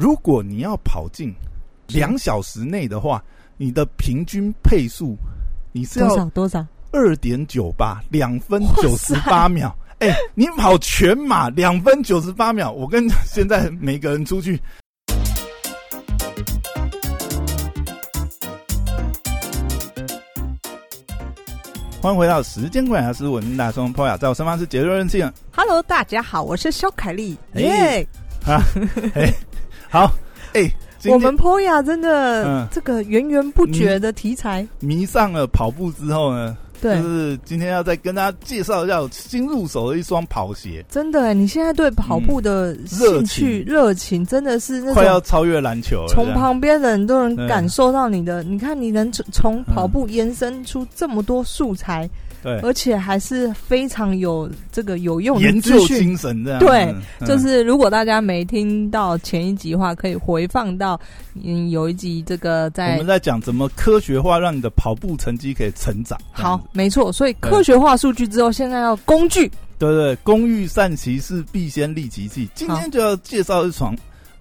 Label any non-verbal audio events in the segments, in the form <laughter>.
如果你要跑进两小时内的话，你的平均配速你是多要少多少？二点九八，两分九十八秒。哎、你跑全马两分九十八秒，我跟现在每个人出去。欢迎回到时间管理大师，我是大松 y a 在我身旁是杰瑞任庆 Hello，大家好，我是肖凯丽。哎耶、啊。哎，好，哎、我们 Poya 真的、嗯。这个源源不绝的题材，迷上了跑步之后呢，对，就是今天要再跟大家介绍一下我新入手的一双跑鞋，真的，你现在对跑步的兴趣、热情，真的是那快要超越篮球了。从旁边的人都能感受到你的。你看，你能从从跑步延伸出这么多素材，对而且还是非常有这个有用的研资讯。究精神这样。对嗯，就是如果大家没听到前一集的话，可以回放到嗯有一集这个在我们在讲怎么科学化让你的跑步成绩可以成长。好，没错。所以科学化数据之后，现在要工具。对对，工欲善其事，必先利其器。今天就要介绍一双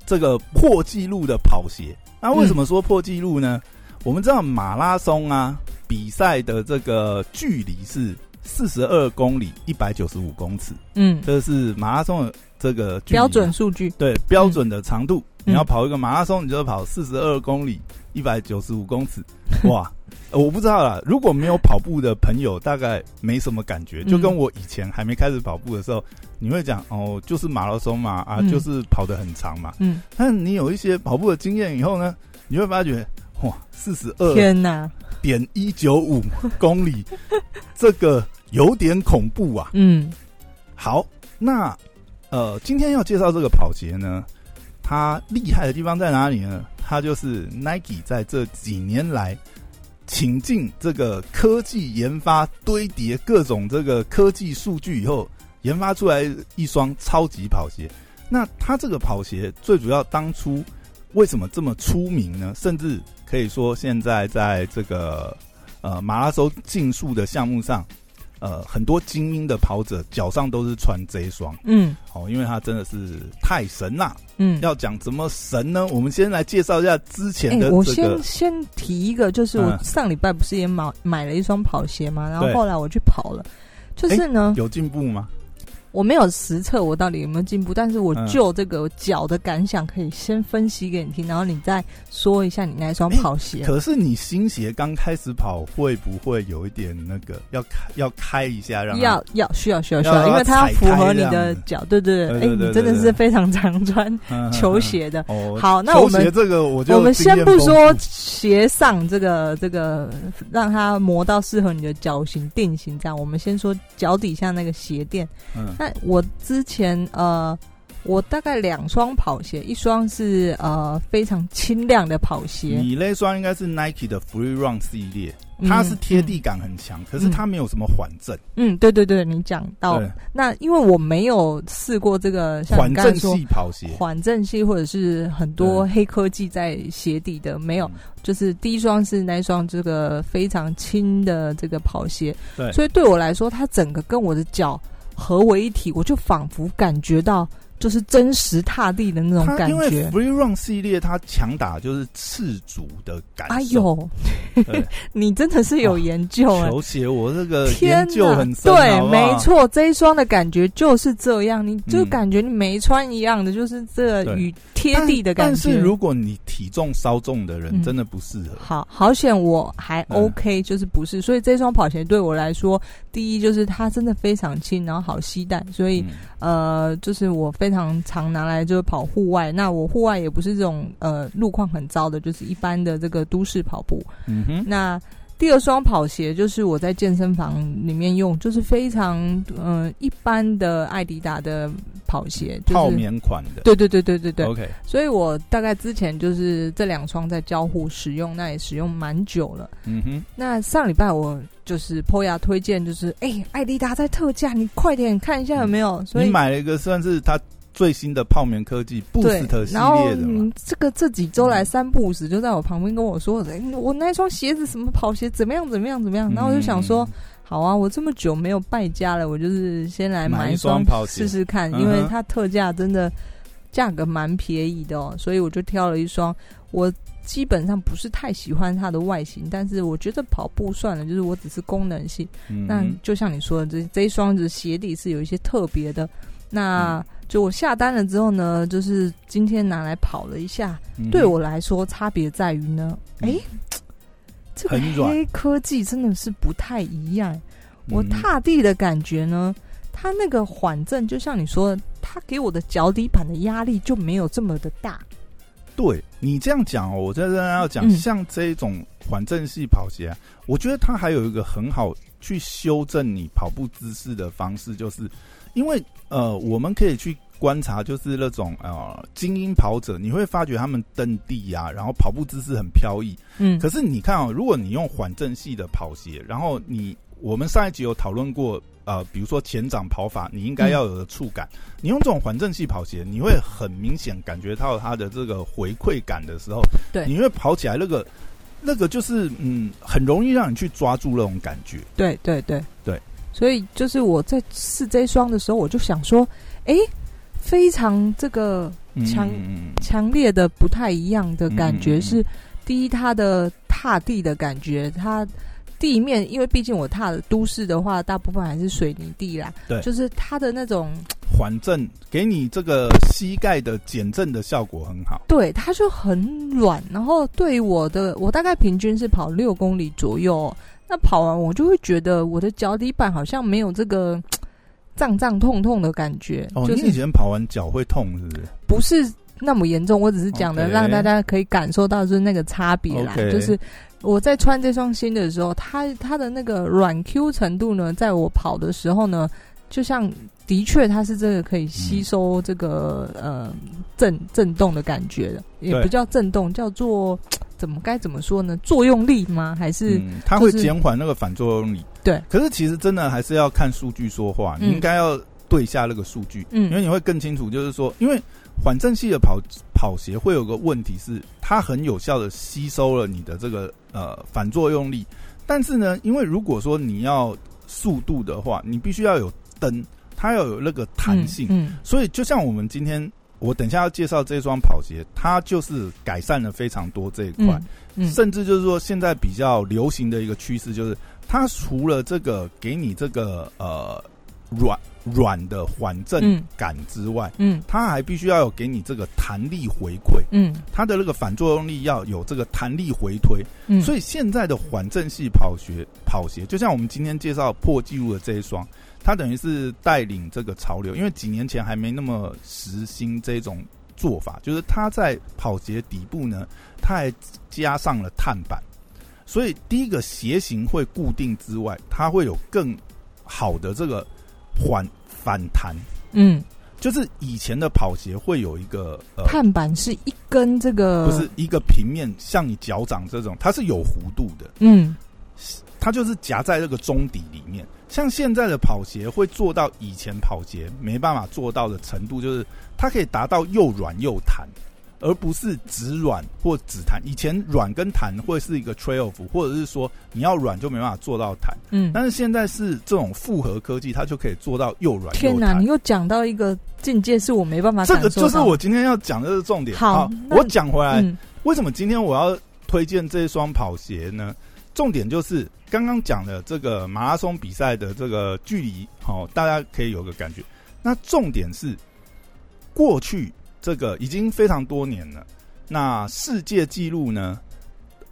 这个破纪录的跑鞋。那为什么说破纪录呢？我们知道马拉松啊，比赛的这个距离是四十二公里，一百九十五公尺，嗯，这是马拉松的这个标准数据。对标准的长度。嗯你要跑一个马拉松，你就要跑四十二公里，一百九十五公尺。哇，呃我不知道啦。如果没有跑步的朋友，大概没什么感觉。就跟我以前还没开始跑步的时候，你会讲哦，就是马拉松嘛，啊，嗯就是跑得很长嘛。嗯，但你有一些跑步的经验以后呢，你会发觉，哇，四十二天哪！点一九五 <laughs> 公里，这个有点恐怖啊。嗯好，那呃，今天要介绍这个跑鞋呢，它厉害的地方在哪里呢？它就是 Nike 在这几年来请进这个科技研发，堆叠各种这个科技数据以后，研发出来一双超级跑鞋。那它这个跑鞋最主要当初为什么这么出名呢？甚至可以说现在在这个呃马拉松竞速的项目上，呃很多精英的跑者脚上都是穿这一双嗯哦，因为它真的是太神啦。嗯。要讲怎么神呢？我们先来介绍一下之前哎、的我这个先先提一个，就是我嗯上礼拜不是也买买了一双跑鞋嘛，然后后来我去跑了，就是呢，有进步吗？我没有实测我到底有没有进步，但是我嗯就这个脚的感想可以先分析给你听，然后你再说一下你那双哎跑鞋。可是你新鞋刚开始跑，会不会有一点那个要开要开一下让它要要需要需要需要要，因为它符合你的脚，对对哎、对对对你真的是非常常穿 <laughs> 嗯球鞋的。哦。好那我们这个我就我们先不说鞋上这个这个让它磨到适合你的脚型定型，这样我们先说脚底下那个鞋垫。嗯那我之前呃，我大概两双跑鞋，一双是呃非常轻量的跑鞋，你那双应该是 Nike 的 Free Run 系列，嗯它是贴地感很强，可是它没有什么缓震，嗯，对对对，你讲到，那，因为我没有试过这个像缓震系跑鞋。缓震系或者是很多黑科技在鞋底的，没有，嗯。就是第一双是那一双这个非常轻的这个跑鞋，对。所以对我来说，它整个跟我的脚合为一体，我就仿佛感觉到就是真实踏地的那种感觉因为觉。Free Run 系列它强打就是赤足的感觉。哎呦，<laughs> 你真的是有研究哎、球鞋我这个天研究很深，对，没。错，这一双的感觉就是这样，你就嗯感觉你没穿一样的，就是这与贴地的感觉但觉。是如果你体重稍重的人，嗯真的不适合。好好险，我还嗯 OK，、就是不是，所以这双跑鞋对我来说，第一就是它真的非常轻，然后好携带，所以、呃，就是我非常常拿来就是跑户外。那我户外也不是这种呃路况很糟的，就是一般的这个都市跑步。嗯哼，那第二双跑鞋就是我在健身房里面用，就是非常嗯、呃一般的艾迪达的跑鞋，就是泡棉款的。对对对对对对，OK，所以我大概之前就是这两双在交互使用，那也使用蛮久了。嗯哼，那上礼拜我就是 POYA 推荐，就是哎，艾迪达在特价，你快点看一下有没有。所以你买了一个算是它最新的泡棉科技 Boost 系然后列的这个这几周来三不五时就在我旁边跟我说，哎，我那双鞋子什么跑鞋怎么样怎么样怎么样，然后我就想说。嗯好啊，我这么久没有败家了，我就是先来买一双试试看，因为它特价真的价格蛮便宜的哦，所以我就挑了一双。我基本上不是太喜欢它的外形，但是我觉得跑步算了，就是我只是功能性。那就像你说的，这这一双的鞋底是有一些特别的。那就我下单了之后呢，就是今天拿来跑了一下，对我来说差别在于呢，哎，这个黑科技真的是不太一样。我踏地的感觉呢，它那个缓震，就像你说，它给我的脚底板的压力就没有这么的大。对你这样讲哦，我在这要讲，像这种缓震系跑鞋，我觉得它还有一个很好去修正你跑步姿势的方式，就是因为呃，我们可以去观察，就是那种呃精英跑者，你会发觉他们蹬地呀，然后跑步姿势很飘逸。嗯，可是你看哦，如果你用缓震系的跑鞋，然后你我们上一集有讨论过。呃，比如说前掌跑法，你应该要有的触感。你用这种缓震器跑鞋，你会很明显感觉到它的这个回馈感的时候，对，你会跑起来那个那个就是嗯，很容易让你去抓住那种感觉。对对对对，所以就是我在试这双的时候，我就想说，哎，非常这个强强烈的不太一样的感觉是，第一，它的踏地的感觉，它。地面，因为毕竟我踏的都市的话，大部分还是水泥地啦。对，就是它的那种缓震，给你这个膝盖的减震的效果很好。对，它就很软。然后对于我的，我大概平均是跑六公里左右。那跑完我就会觉得我的脚底板好像没有这个胀胀痛痛的感觉。哦，你以前跑完脚会痛是不是？不是那么严重，我只是讲的让大家可以感受到就是那个差别啦，就是。我在穿这双新的时候，它它的那个软 Q 程度呢，在我跑的时候呢，就像的确它是这个可以吸收这个呃震震动的感觉的，也不叫震动，叫做怎么该怎么说呢？作用力吗？还是它会减缓那个反作用力？对。可是其实真的还是要看数据说话，你应该要对下那个数据，嗯，因为你会更清楚，就是说，因为。缓震系的跑跑鞋会有个问题是，它很有效的吸收了你的这个呃反作用力，但是呢，因为如果说你要速度的话，你必须要有蹬，它要有那个弹性，嗯，所以就像我们今天我等下要介绍这双跑鞋，它就是改善了非常多这一块，嗯，甚至就是说现在比较流行的一个趋势就是，它除了这个给你这个呃软。软的缓震感之外，嗯，它还必须要有给你这个弹力回馈，嗯，它的那个反作用力要有这个弹力回推，嗯，所以现在的缓震系跑鞋跑鞋，就像我们今天介绍破纪录的这一双，它等于是带领这个潮流，因为几年前还没那么实行这种做法，就是它在跑鞋底部呢，它还加上了碳板，所以第一个鞋型会固定之外，它会有更好的这个。缓反弹，嗯，就是以前的跑鞋会有一个呃碳板是一根这个，不是一个平面，像你脚掌这种，它是有弧度的，嗯，它就是夹在这个中底里面。像现在的跑鞋会做到以前跑鞋没办法做到的程度，就是它可以达到又软又弹。而不是只软或只弹。以前软跟弹会是一个 trade off，或者是说你要软就没办法做到弹。嗯，但是现在是这种复合科技，它就可以做到又软。天哪，你又讲到一个境界，是我没办法。这个就是我今天要讲的重点。好，我讲回来，为什么今天我要推荐这一双跑鞋呢？重点就是刚刚讲的这个马拉松比赛的这个距离，好，大家可以有个感觉。那重点是过去。这个已经非常多年了。那世界纪录呢？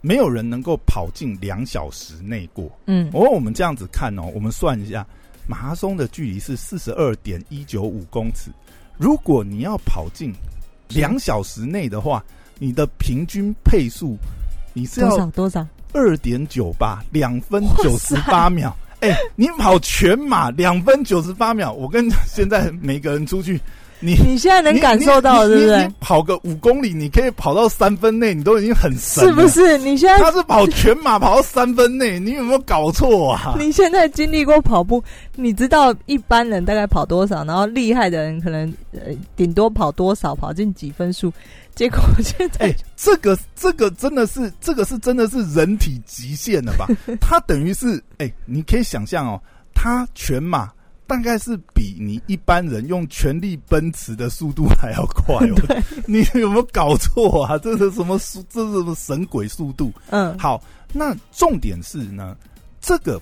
没有人能够跑进两小时内过。嗯，哦，我们这样子看哦，我们算一下，马拉松的距离是四十二点一九五公尺。如果你要跑进两小时内的话，你的平均配速你是要多少？多少？二点九八，两分九十八秒。哎，你跑全马两分九十八秒，我跟现在每个人出去。你你现在能感受到，对不对？跑个五公里，你可以跑到三分内，你都已经很神是不是？你现在他是跑全马跑到三分内，你有没有搞错啊？<laughs> 你现在经历过跑步，你知道一般人大概跑多少，然后厉害的人可能呃顶多跑多少，跑进几分数。结果现在，哎，这个这个真的是这个是真的是人体极限了吧？<laughs> 他等于是哎，你可以想象哦，他全马。大概是比你一般人用全力奔驰的速度还要快哦。<laughs> <laughs> 你有没有搞错啊？这是什么速？这是什么神鬼速度？嗯，好，那重点是呢，这个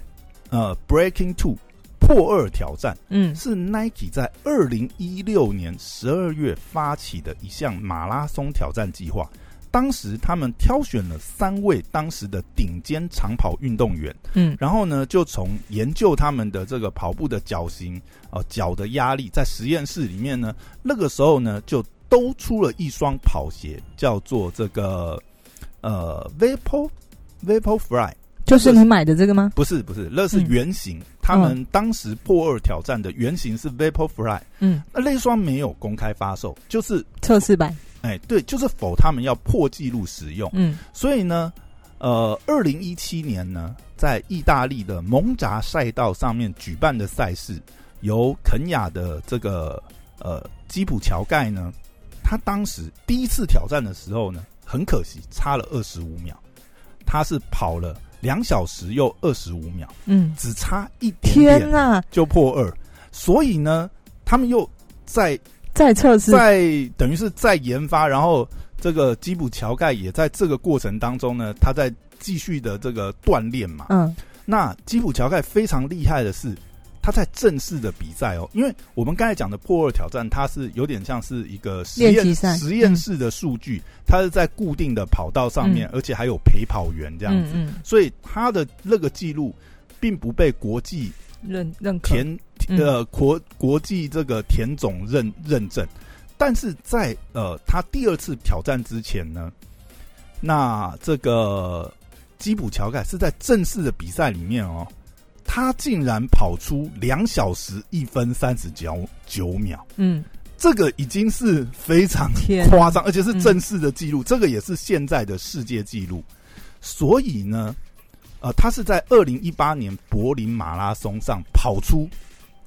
呃，Breaking Two 破二挑战，嗯，是 Nike 在二零一六年十二月发起的一项马拉松挑战计划。当时他们挑选了三位当时的顶尖长跑运动员，嗯，然后呢，就从研究他们的这个跑步的脚型，呃，脚的压力，在实验室里面呢，那个时候呢，就都出了一双跑鞋，叫做这个呃，Vapor Vapor Fly，就是你买的这个吗？不是，不是，那是原型。他们当时破二挑战的原型是 Vapor Fly，嗯，那那双没有公开发售，就是测试版。哎，对，就是否他们要破纪录使用，嗯，所以呢，呃，二零一七年呢，在意大利的蒙扎赛道上面举办的赛事，由肯雅的这个呃基普乔盖呢，他当时第一次挑战的时候呢，很可惜差了二十五秒，他是跑了两小时又二十五秒，嗯，只差一点点就破二，所以呢，他们又在。在测试，在等于是在研发，然后这个基普乔盖也在这个过程当中呢，他在继续的这个锻炼嘛。嗯，那基普乔盖非常厉害的是，他在正式的比赛哦，因为我们刚才讲的破二挑战，它是有点像是一个实验实验室的数据，它是在固定的跑道上面，而且还有陪跑员这样子，所以他的那个记录并不被国际认认可。呃，国国际这个田总认认证，但是在呃他第二次挑战之前呢，那这个基普乔盖是在正式的比赛里面哦，他竟然跑出两小时一分三十九九秒，嗯，这个已经是非常夸张，而且是正式的记录，这个也是现在的世界纪录，所以呢，呃，他是在二零一八年柏林马拉松上跑出。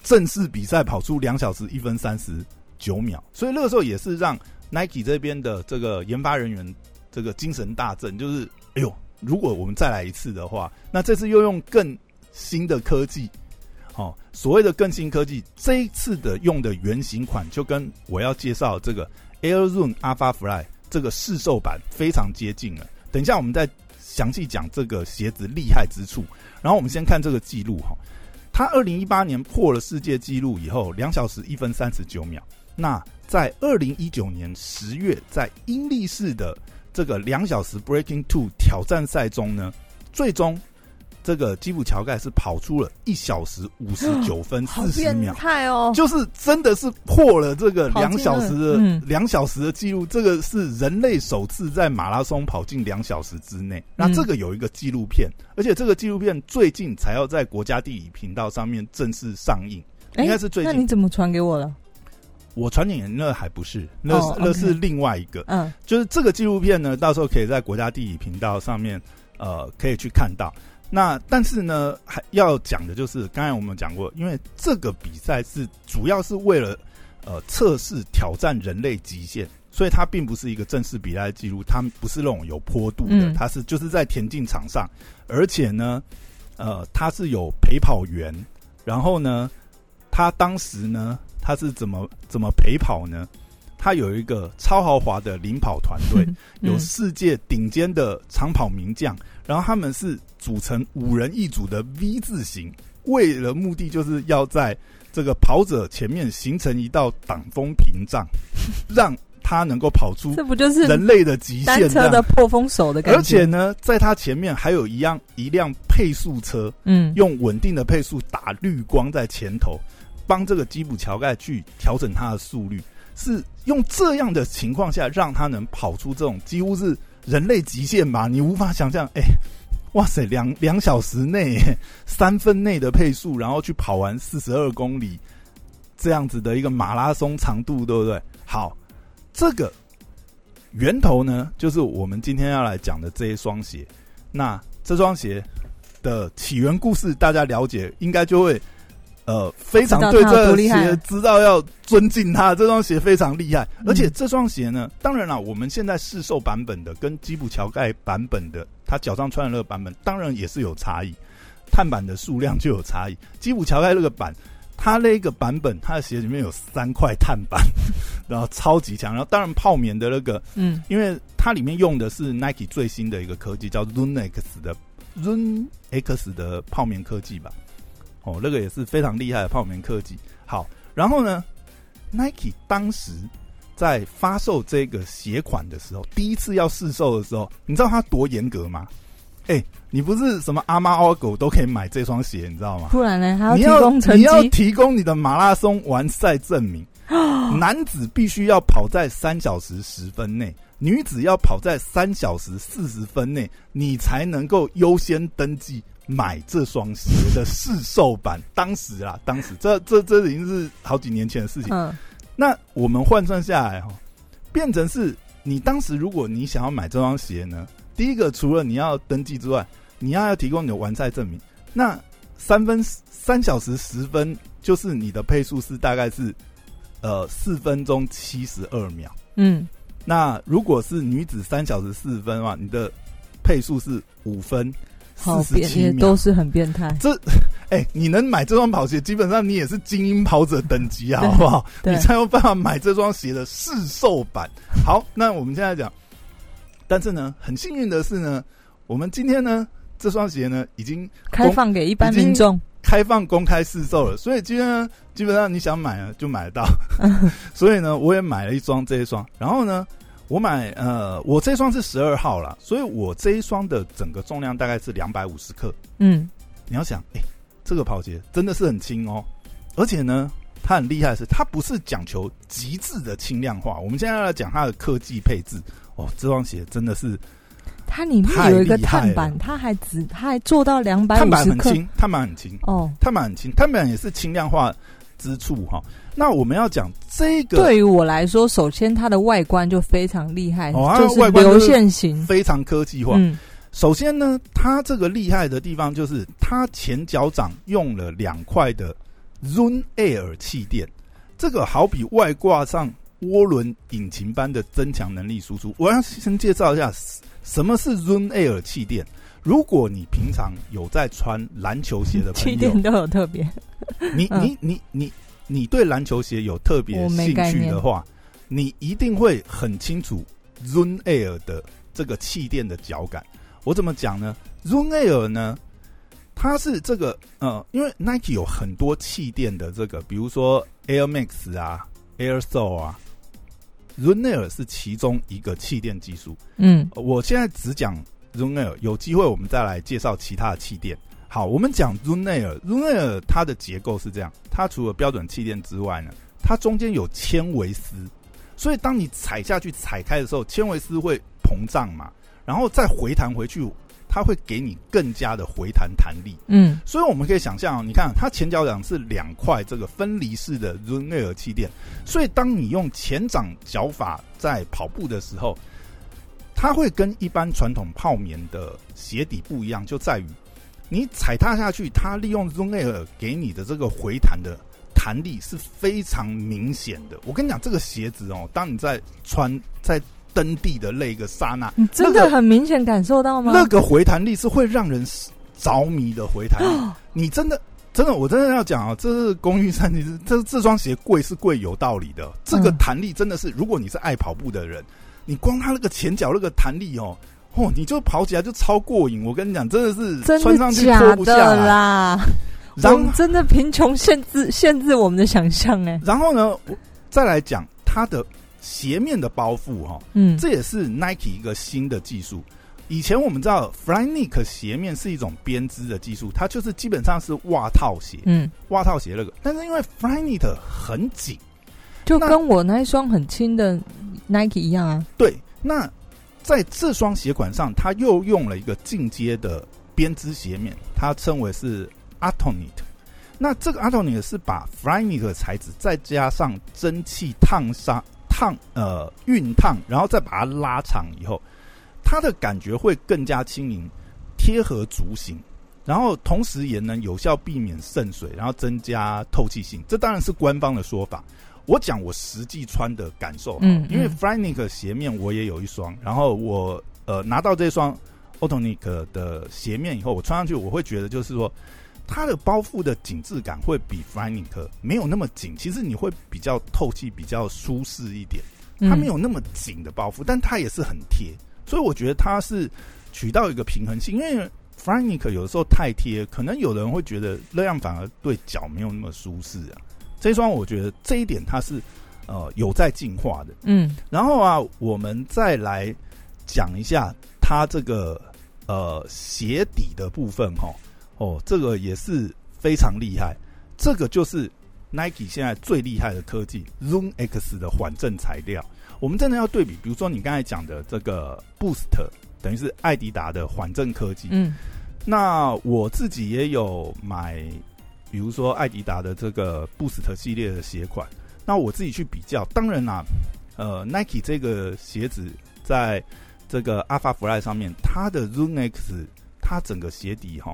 正式比赛跑出两小时一分三十九秒，所以那个时候也是让 Nike 这边的这个研发人员这个精神大振，就是哎呦，如果我们再来一次的话，那这次又用更新的科技，哦，所谓的更新科技，这一次的用的原型款就跟我要介绍这个 Air Zoom Alpha Fly 这个试售版非常接近了。等一下我们再详细讲这个鞋子厉害之处，然后我们先看这个记录哈。他二零一八年破了世界纪录以后，两小时一分三十九秒。那在二零一九年十月，在英力士的这个两小时 Breaking Two 挑战赛中呢，最终。这个基普乔盖是跑出了一小时五十九分四十秒，太哦，就是真的是破了这个两小时的两小时的记录。这个是人类首次在马拉松跑进两小时之内。那这个有一个纪录片，而且这个纪录片最近才要在国家地理频道上面正式上映，应该是最近。那你怎么传给我了？我传给你那还不是，那那是另外一个。嗯，就是这个纪录片呢，到时候可以在国家地理频道上面呃可以去看到。那但是呢，还要讲的就是，刚才我们讲过，因为这个比赛是主要是为了呃测试挑战人类极限，所以它并不是一个正式比赛记录，它不是那种有坡度的，它是就是在田径场上，而且呢，呃，它是有陪跑员，然后呢，他当时呢，他是怎么怎么陪跑呢？他有一个超豪华的领跑团队，<laughs> 有世界顶尖的长跑名将，然后他们是组成五人一组的 V 字形，为了目的就是要在这个跑者前面形成一道挡风屏障，<laughs> 让他能够跑出。这不就是人类的极限？车的破风手的感觉。而且呢，在他前面还有一样一辆配速车，嗯，用稳定的配速打绿光在前头，帮这个基普乔盖去调整他的速率。是用这样的情况下，让他能跑出这种几乎是人类极限吧？你无法想象，哎，哇塞，两两小时内三分内的配速，然后去跑完四十二公里这样子的一个马拉松长度，对不对？好，这个源头呢，就是我们今天要来讲的这一双鞋。那这双鞋的起源故事，大家了解，应该就会。呃，非常对这鞋知道要尊敬他，这双鞋非常厉害，而且这双鞋呢，当然了，我们现在试售版本的跟基普乔盖版本的，他脚上穿的那个版本，当然也是有差异，碳板的数量就有差异。基普乔盖那个版，它那个版本，它的鞋里面有三块碳板，<laughs> 然后超级强。然后当然泡棉的那个，嗯，因为它里面用的是 Nike 最新的一个科技，叫 Run X 的 Run X 的泡棉科技吧。哦，那个也是非常厉害的泡棉科技。好，然后呢，Nike 当时在发售这个鞋款的时候，第一次要试售的时候，你知道它多严格吗？哎，你不是什么阿猫阿狗都可以买这双鞋，你知道吗？不然呢？还要提供成绩？你要提供你的马拉松完赛证明。<gasps> 男子必须要跑在三小时十分内，女子要跑在三小时四十分内，你才能够优先登记买这双鞋的试售版。当时啊，当时这这这已经是好几年前的事情。嗯，那我们换算下来哈，变成是你当时如果你想要买这双鞋呢？第一个，除了你要登记之外，你要要提供你的完赛证明。那三分三小时十分，就是你的配速是大概是呃四分钟七十二秒。嗯，那如果是女子三小时四分的话，你的配速是五分四十七秒，都是很变态。这 <laughs> 哎，你能买这双跑鞋，基本上你也是精英跑者等级啊，好不好？<laughs> 你才有办法买这双鞋的试售版。好，那我们现在讲。但是呢，很幸运的是呢，我们今天呢，这双鞋呢已经开放给一般民众，开放公开试售了。所以今天呢，基本上你想买呢就买得到。<laughs> 所以呢，我也买了一双这一双。然后呢，我买呃，我这双是十二号了，所以我这一双的整个重量大概是两百五十克。嗯，你要想，哎，这个跑鞋真的是很轻哦，而且呢，它很厉害的是，它不是讲求极致的轻量化。我们现在要讲它的科技配置。哦，这双鞋真的是，它里面有一个碳板，它还只它还做到两百五十克碳板很轻，碳板很轻哦，碳板很轻，碳板也是轻量化之处哈。那我们要讲这个，对于我来说，首先它的外观就非常厉害，哦就是流线型，非常科技化。嗯，首先呢，它这个厉害的地方就是它前脚掌用了两块的 Zoom Air 气垫，这个好比外挂上。涡轮引擎般的增强能力输出，我要先介绍一下什么是 Zoom Air 气垫。如果你平常有在穿篮球鞋的朋友，<laughs> 气垫都有特别。你你你你你对篮球鞋有特别兴趣的话，你一定会很清楚 zoon Air 的这个气垫的脚感。我怎么讲呢 zoon Air 呢，它是这个呃，因为 Nike 有很多气垫的这个，比如说 Air Max 啊，Air Soul 啊。Run Air 是其中一个气垫技术。嗯，我现在只讲 Run Air，有机会我们再来介绍其他的气垫。好，我们讲 Run Air，Run Air 它的结构是这样：它除了标准气垫之外呢，它中间有纤维丝，所以当你踩下去踩开的时候，纤维丝会膨胀嘛，然后再回弹回去。它会给你更加的回弹弹力，嗯，所以我们可以想象，你看它前脚掌是两块这个分离式的 Run Air 气垫，所以当你用前掌脚法在跑步的时候，它会跟一般传统泡棉的鞋底不一样，就在于你踩踏下去，它利用 Zoom Air 给你的这个回弹的弹力是非常明显的。我跟你讲，这个鞋子哦，当你在穿在。蹬地的那个刹那，你真的很明显感受到吗？那个回弹力是会让人着迷的回弹力。你真的，真的，我真的要讲啊，这是公寓三，其实这这双鞋贵是贵有道理的。这个弹力真的是，如果你是爱跑步的人，你光它那个前脚那个弹力哦，哦，你就跑起来就超过瘾。我跟你讲，真的是穿上去脱不下啦。然后真的贫穷限制限制我们的想象哎。然后呢，我再来讲它的。鞋面的包覆哈，嗯，这也是 Nike 一个新的技术。以前我们知道 Flyknit 鞋面是一种编织的技术，它就是基本上是袜套鞋，嗯，袜套鞋那个。但是因为 Flyknit 很紧，就跟我那一双很轻的 Nike 一样啊。对，那在这双鞋款上，它又用了一个进阶的编织鞋面，它称为是 Atonit。那这个 Atonit 是把 Flyknit 材质再加上蒸汽烫杀。烫呃熨烫，然后再把它拉长以后，它的感觉会更加轻盈，贴合足型，然后同时也能有效避免渗水，然后增加透气性。这当然是官方的说法。我讲我实际穿的感受，嗯，因为 f r y n i c 鞋面我也有一双，然后我呃拿到这双 Autonic 的鞋面以后，我穿上去我会觉得就是说，它的包覆的紧致感会比 Flyknit 没有那么紧，其实你会比较透气，比较舒适一点。它没有那么紧的包覆，但它也是很贴，所以我觉得它是取到一个平衡性。因为 Flyknit 有的时候太贴，可能有人会觉得那样反而对脚没有那么舒适啊。这双我觉得这一点它是呃有在进化的。嗯，然后啊，我们再来讲一下它这个呃鞋底的部分哈。哦，这个也是非常厉害，这个就是 Nike 现在最厉害的科技 Zoom X 的缓震材料。我们真的要对比，比如说你刚才讲的这个 Boost，等于是艾迪达的缓震科技。嗯，那我自己也有买，比如说艾迪达的这个 Boost 系列的鞋款。那我自己去比较，当然啦，呃，Nike 这个鞋子在这个 Alpha Fly 上面，它的 Zoom X，它整个鞋底哈。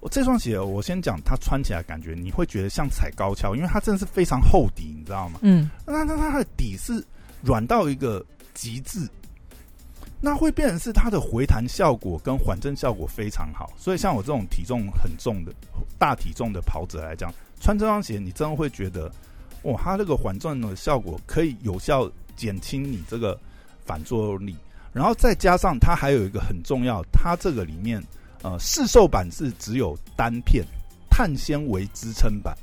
我这双鞋，我先讲它穿起来感觉，你会觉得像踩高跷，因为它真的是非常厚底，你知道吗？嗯，那那它的底是软到一个极致，那会变成是它的回弹效果跟缓震效果非常好。所以像我这种体重很重的大体重的跑者来讲，穿这双鞋，你真的会觉得，哇，它这个缓震的效果可以有效减轻你这个反作用力，然后再加上它还有一个很重要，它这个里面。呃，市售版是只有单片碳纤维支撑板。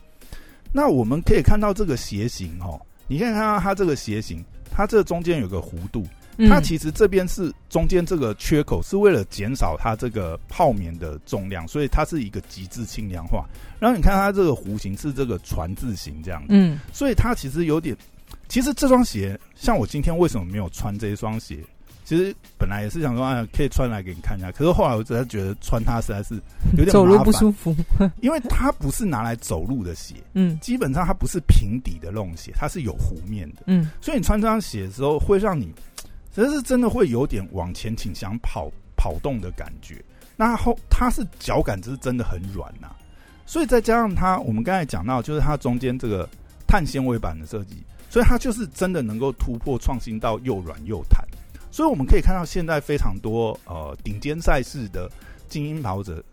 那我们可以看到这个鞋型哦，你可以看到它这个鞋型，它这中间有个弧度，它其实这边是中间这个缺口是为了减少它这个泡棉的重量，所以它是一个极致轻量化。然后你看它这个弧形是这个船字形这样子，嗯，所以它其实有点，其实这双鞋像我今天为什么没有穿这一双鞋？其实本来也是想说，哎，可以穿来给你看一下。可是后来我真的觉得穿它实在是 <laughs> 有点走路不舒服，因为它不是拿来走路的鞋。嗯，基本上它不是平底的那种鞋，它是有弧面的。嗯，所以你穿这双鞋的时候，会让你其实是真的会有点往前倾、想跑跑动的感觉。那后它是脚感就是真的很软呐，所以再加上它，我们刚才讲到，就是它中间这个碳纤维板的设计，所以它就是真的能够突破创新到又软又弹。所以我们可以看到，现在非常多呃顶尖赛事的精英跑者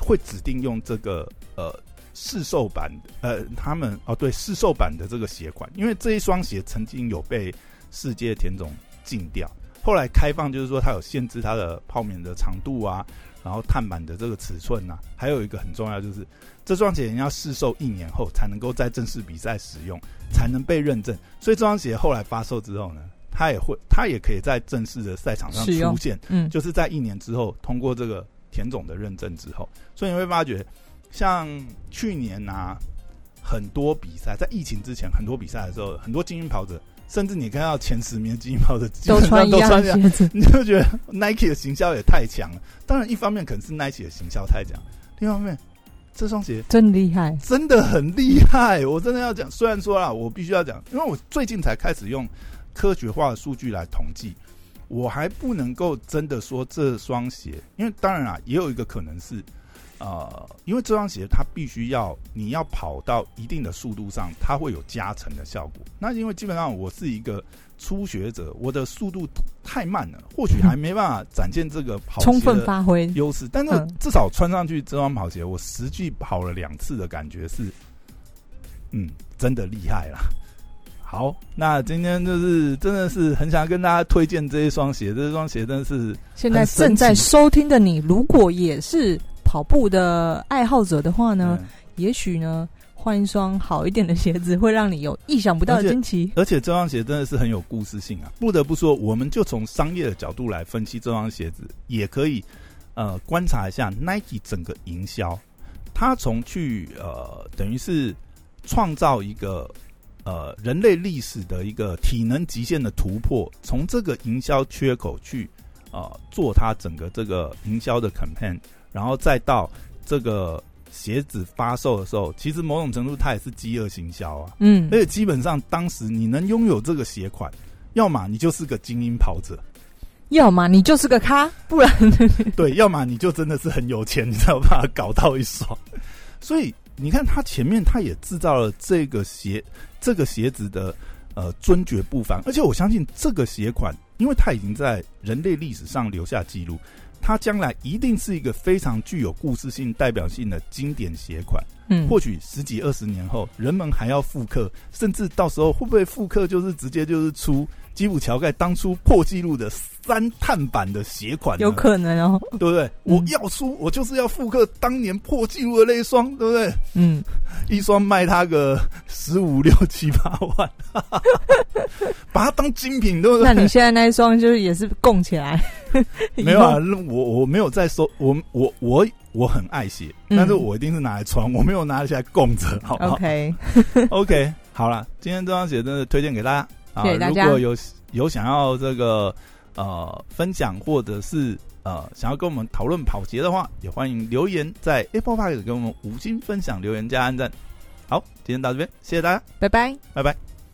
会指定用这个呃试售版呃他们哦对试售版的这个鞋款，因为这一双鞋曾经有被世界田总禁掉，后来开放就是说它有限制它的泡棉的长度啊，然后碳板的这个尺寸呐，还有一个很重要就是这双鞋要试售一年后才能够在正式比赛使用，才能被认证。所以这双鞋后来发售之后呢？它也会，它也可以在正式的赛场上出现，嗯，就是在一年之后通过这个田总的认证之后，所以你会发觉，像去年啊，很多比赛在疫情之前，很多比赛的时候，很多精英跑者，甚至你看到前十名精英跑者都穿都穿鞋子，你就觉得 Nike 的行销也太强了。当然，一方面可能是 Nike 的行销太强，另一方面这双鞋真厉害，真的很厉害。我真的要讲，虽然说啦，我必须要讲，因为我最近才开始用。科学化的数据来统计，我还不能够真的说这双鞋，因为当然啊，也有一个可能是，呃，因为这双鞋它必须要你要跑到一定的速度上，它会有加成的效果。那因为基本上我是一个初学者，我的速度太慢了，或许还没办法展现这个跑充分发挥优势。但是至少穿上去这双跑鞋，我实际跑了两次的感觉是，嗯，真的厉害了。好，那今天就是真的是很想跟大家推荐这一双鞋，这双鞋真的是现在正在收听的你，如果也是跑步的爱好者的话呢，也许呢换一双好一点的鞋子，会让你有意想不到的惊奇。而且这双鞋真的是很有故事性啊！不得不说，我们就从商业的角度来分析这双鞋子，也可以呃观察一下 Nike 整个营销，它从去呃等于是创造一个。呃，人类历史的一个体能极限的突破，从这个营销缺口去呃做它整个这个营销的 campaign，然后再到这个鞋子发售的时候，其实某种程度它也是饥饿行销啊。嗯，而且基本上当时你能拥有这个鞋款，要么你就是个精英跑者，要么你就是个咖，不然 <laughs> 对，要么你就真的是很有钱，你才有办法搞到一双。所以你看，它前面它也制造了这个鞋。这个鞋子的呃尊爵不凡，而且我相信这个鞋款，因为它已经在人类历史上留下记录。它将来一定是一个非常具有故事性、代表性的经典鞋款。嗯，或许十几二十年后，人们还要复刻，甚至到时候会不会复刻，就是直接就是出基普乔盖当初破纪录的三碳版的鞋款？有可能哦，对不对？我要出，我就是要复刻当年破纪录的那一双，对不对？嗯，一双卖他个十五六七八万，<laughs> 把它当精品，对不对？那你现在那一双就是也是供起来？没有啊，<laughs> 我我没有在收，我我我我很爱鞋，但是我一定是拿来穿，我没有拿起来供着，<laughs> 好不好？OK <laughs> <laughs> OK，好了，今天这双鞋真的推荐给大家啊！如果有有想要这个呃分享或者是呃想要跟我们讨论跑鞋的话，也欢迎留言在 Apple Park 给我们五星分享留言加按赞。好，今天到这边，谢谢大家，拜拜，拜拜。